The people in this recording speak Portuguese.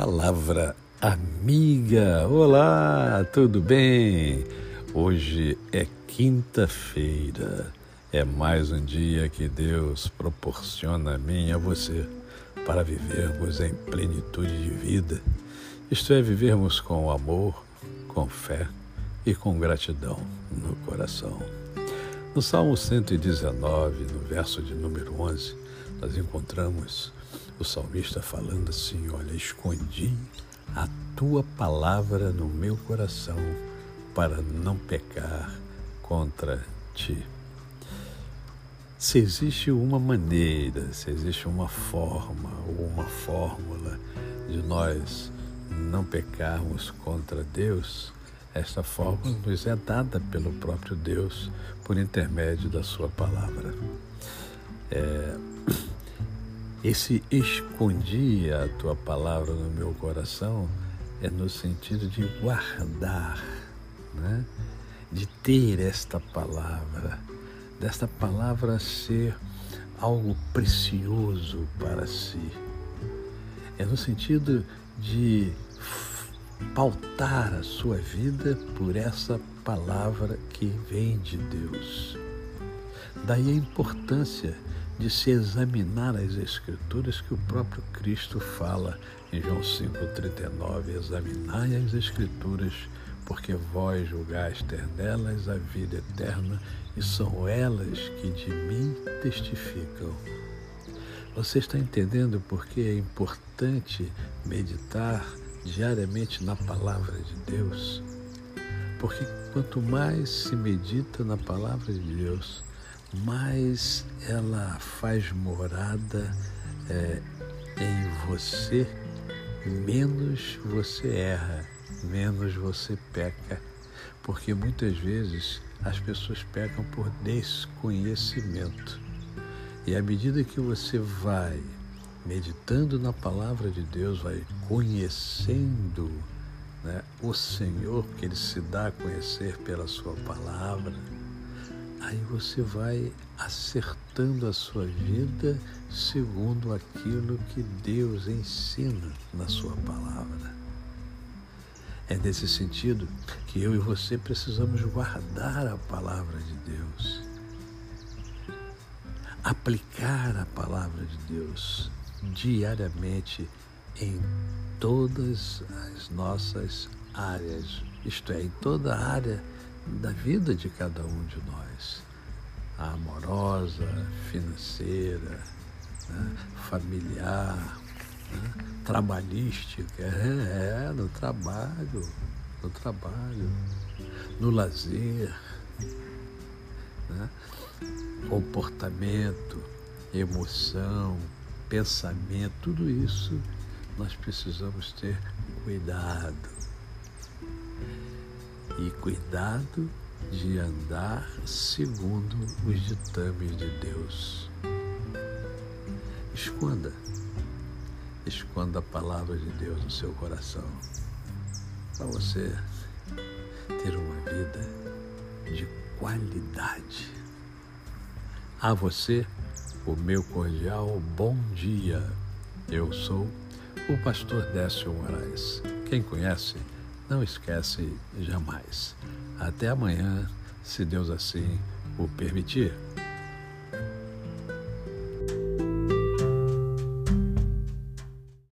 Palavra amiga. Olá, tudo bem? Hoje é quinta-feira. É mais um dia que Deus proporciona a mim e a você para vivermos em plenitude de vida. Isto é, vivermos com amor, com fé e com gratidão no coração. No Salmo 119, no verso de número 11, nós encontramos o salmista falando assim: Olha, escondi a tua palavra no meu coração para não pecar contra ti. Se existe uma maneira, se existe uma forma ou uma fórmula de nós não pecarmos contra Deus, esta fórmula nos é dada pelo próprio Deus por intermédio da Sua palavra. É, esse escondi a tua palavra no meu coração é no sentido de guardar, né? de ter esta palavra, desta palavra ser algo precioso para si. É no sentido de pautar a sua vida por essa palavra que vem de Deus. Daí a importância de se examinar as Escrituras que o próprio Cristo fala em João 5,39. Examinai as Escrituras, porque vós julgais ter nelas a vida eterna, e são elas que de mim testificam. Você está entendendo por que é importante meditar diariamente na palavra de Deus? Porque quanto mais se medita na palavra de Deus, mais ela faz morada é, em você, menos você erra, menos você peca. Porque muitas vezes as pessoas pecam por desconhecimento. E à medida que você vai meditando na palavra de Deus, vai conhecendo né, o Senhor, que Ele se dá a conhecer pela Sua palavra aí você vai acertando a sua vida segundo aquilo que Deus ensina na sua palavra. É nesse sentido que eu e você precisamos guardar a palavra de Deus, aplicar a palavra de Deus diariamente em todas as nossas áreas, isto é, em toda a área da vida de cada um de nós. A amorosa, financeira, né, familiar, né, trabalhística, é, é, no trabalho, no trabalho, no lazer, né, comportamento, emoção, pensamento, tudo isso nós precisamos ter cuidado e cuidado de andar segundo os ditames de Deus. Esconda, esconda a palavra de Deus no seu coração, para você ter uma vida de qualidade. A você, o meu cordial bom dia. Eu sou o pastor Décio Moraes. Quem conhece, não esquece jamais. Até amanhã, se Deus assim o permitir.